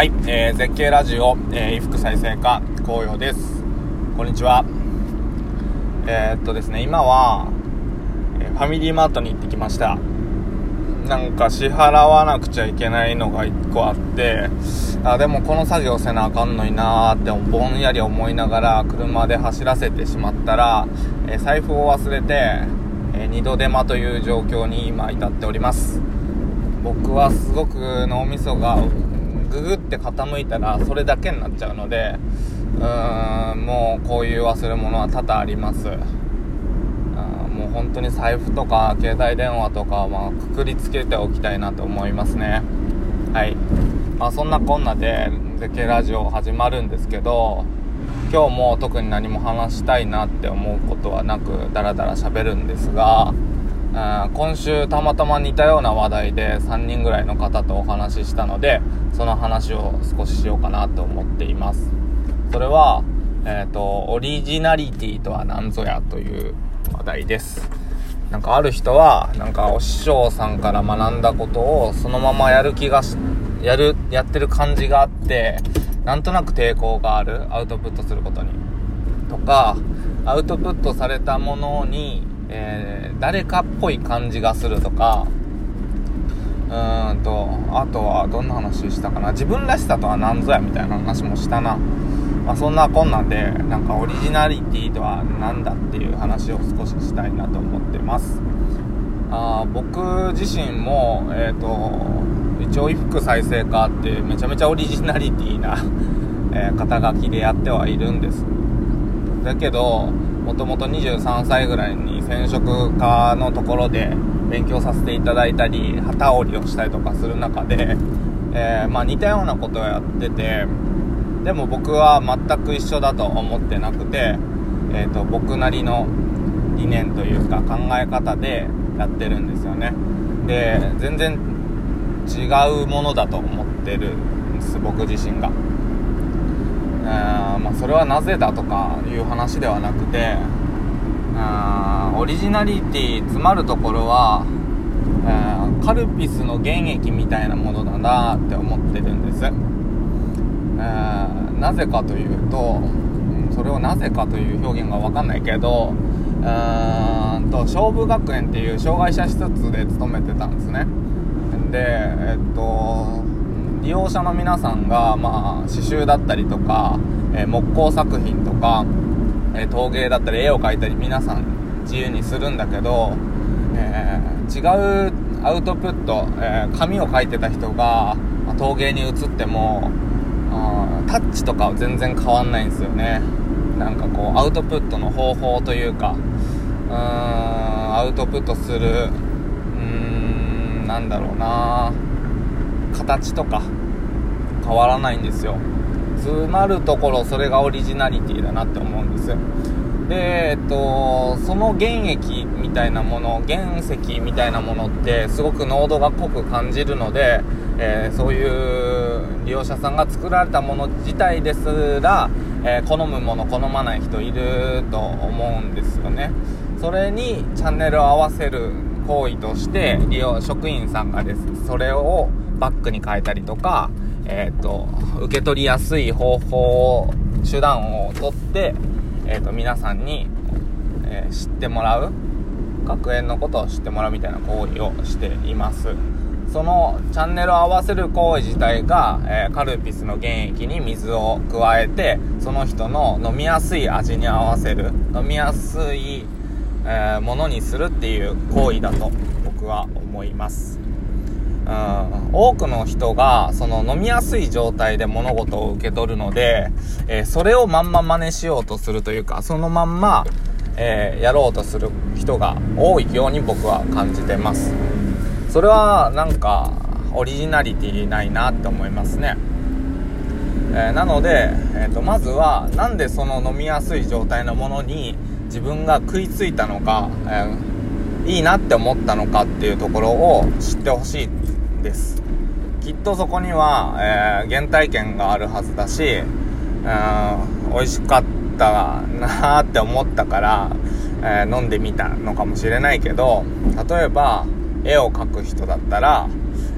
はい、えー、絶景ラジオ、えー、衣服再生課紅葉です。こんにちは。えー、っとですね今は、え、ファミリーマートに行ってきました。なんか支払わなくちゃいけないのが1個あってあでもこの作業せなあかんのになーってぼんやり思いながら車で走らせてしまったら、え、財布を忘れて、え2度手間という状況に今至っております。僕はすごく脳みそがググって傾いたらそれだけになっちゃうのでうーんもうこういう忘れ物は多々あります。もう本当に財布とか携帯電話とかはくくりつけておきたいなと思いますね。はい。まあそんなこんなで絶景ラジオ始まるんですけど今日も特に何も話したいなって思うことはなくダラダラ喋るんですが今週たまたま似たような話題で3人ぐらいの方とお話ししたのでその話を少ししようかなと思っています。それは、えっ、ー、とオリジナリティとは何ぞやという話題です。なんかある人はなんかお師匠さんから学んだことをそのままやる気がしやるやってる感じがあってなんとなく抵抗があるアウトプットすることに。とかアウトプットされたものにえー、誰かっぽい感じがするとか、うーんと、あとはどんな話したかな。自分らしさとは何ぞやみたいな話もしたな。まあ、そんなこんなんで、なんかオリジナリティとは何だっていう話を少ししたいなと思ってます。あ僕自身も、えっ、ー、と、一応衣服再生家ってめちゃめちゃオリジナリティな え肩書きでやってはいるんです。だけど、もともと23歳ぐらいに染色家のところで勉強させていただいたり旗織りをしたりとかする中で、えー、まあ、似たようなことをやっててでも僕は全く一緒だと思ってなくて、えーと、僕なりの理念というか考え方でやってるんですよねで全然違うものだと思ってるんです僕自身が。まあ、それはなぜだとかいう話ではなくてオリジナリティ詰まるところは、えー、カルピスの原液みたいなものだなって思ってるんです、えー、なぜかというとそれをなぜかという表現が分かんないけどうーんと勝負学園っていう障害者施設で勤めてたんですね。でえっと利用者の皆さんが、まあ、刺繍だったりとか、えー、木工作品とか、えー、陶芸だったり絵を描いたり皆さん自由にするんだけど、えー、違うアウトプット、え紙を描いてた人が、まあ、陶芸に移ってもあタッチとかは全然変わんないんですよね。なんかこうアウトプットの方法というかうーんアウトプットするうーんなんだろうな形とか変わらないんですよ。詰まるところそれがオリジナリティだなって思うんですでえっとその原液みたいなもの原石みたいなものってすごく濃度が濃く感じるので、えー、そういう利用者さんが作られたもの自体ですら、えー、好むもの好まない人いると思うんですよね。それにチャンネルを合わせる行為として利用職員さんがですそれをバッグに変えたりとか、えっ、と、受け取りやすい方法を、手段をとって、えっ、ー、と、皆さんに、えー、知ってもらう、学園のことを知ってもらうみたいな行為をしています。そのチャンネルを合わせる行為自体が、えー、カルピスの原液に水を加えてその人の飲みやすい味に合わせる飲みやすい、えー、ものにするっていう行為だと僕は思いますうん、多くの人がその飲みやすい状態で物事を受け取るので、えー、それをまんま真似しようとするというかそのまんま、えー、やろうとする人が多いように僕は感じてます。それはなんかオリジナリティないなって思いますね、えー、なので、えーと、まずはなんでその飲みやすい状態のものに自分が食いついたのか、えいいなって思ったのかっていうところを知ってほしい。です。きっとそこには、えー、原体験があるはずだし、うん、美味しかったなーって思ったから、えー、飲んでみたのかもしれないけど例えば絵を描く人だったら、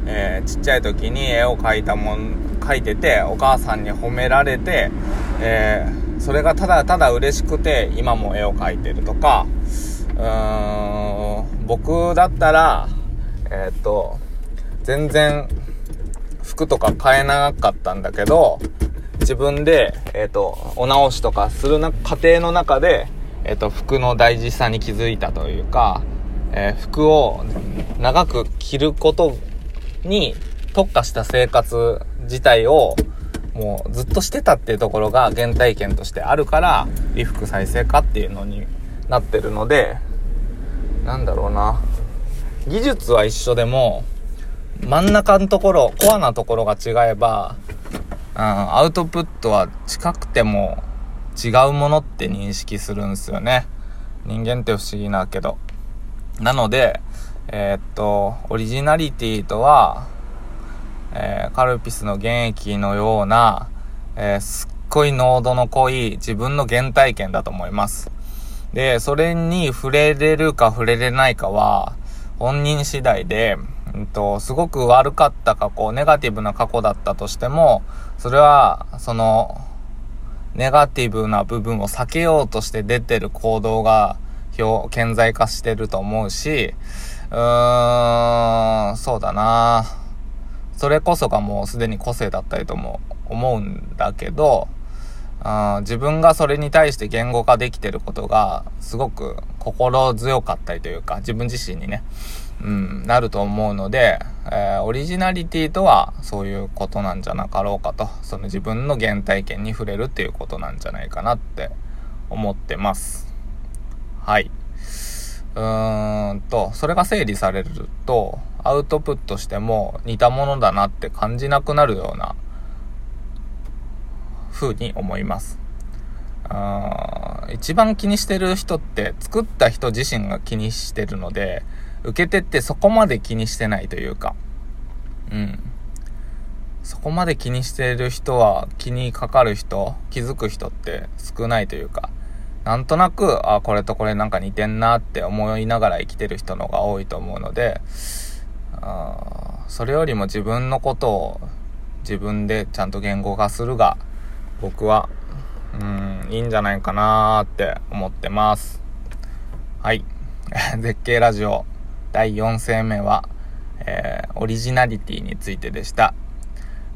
えー、ちっちゃい時に絵を描いたもん書いててお母さんに褒められて、えー、それがただただ嬉しくて今も絵を描いてるとかうーん僕だったらえ、っと全然服とか買えなかったんだけど自分で、えっ、と、お直しとかするな、過程の中で、えっ、と、服の大事さに気づいたというか、えー、服を長く着ることに特化した生活自体をもうずっとしてたっていうところが原体験としてあるから衣服再生化っていうのになってるのでなんだろうな。技術は一緒でも真ん中のところコアなところが違えば、うん、アウトプットは近くても違うものって認識するんですよね人間って不思議なけどなので、えー、っと、オリジナリティとは、えー、カルピスの原液のような、えー、すっごい濃度の濃い自分の原体験だと思います。で、それに触れれるか触れれないかは、本人次第で、うんと、すごく悪かった過去、ネガティブな過去だったとしても、それは、その、ネガティブな部分を避けようとして出てる行動が、表、顕在化してると思うし、うーん、そうだな。それこそがもうすでに個性だったりとも思うんだけど、あ自分がそれに対して言語化できてることがすごく心強かったりというか自分自身にね、うん、なると思うので、えー、オリジナリティとはそういうことなんじゃなかろうかとその自分の原体験に触れるっていうことなんじゃないかなって思ってます。はい。うーんと、それが整理されると、アウトプットしても似たものだなって感じなくなるような風に思います。一番気にしてる人って作った人自身が気にしてるので、受け手ってそこまで気にしてないというか、うん。そこまで気にしてる人は気にかかる人、気づく人って少ないというか、なんとなく、あ、これとこれなんか似てんなって思いながら生きてる人の方が多いと思うので、あそれよりも自分のことを自分でちゃんと言語化するが、僕は、うん、いいんじゃないかなって思ってます。はい。絶景ラジオ第4戦目は、えー、オリジナリティについてでした。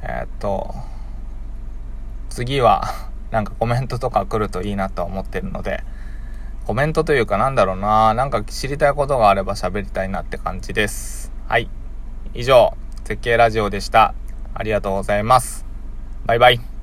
えー、っと、次は なんかコメントとか来るといいなと思ってるので、コメントというかなんだろうななんか知りたいことがあれば喋りたいなって感じです。はい。以上、絶景ラジオでした。ありがとうございます。バイバイ。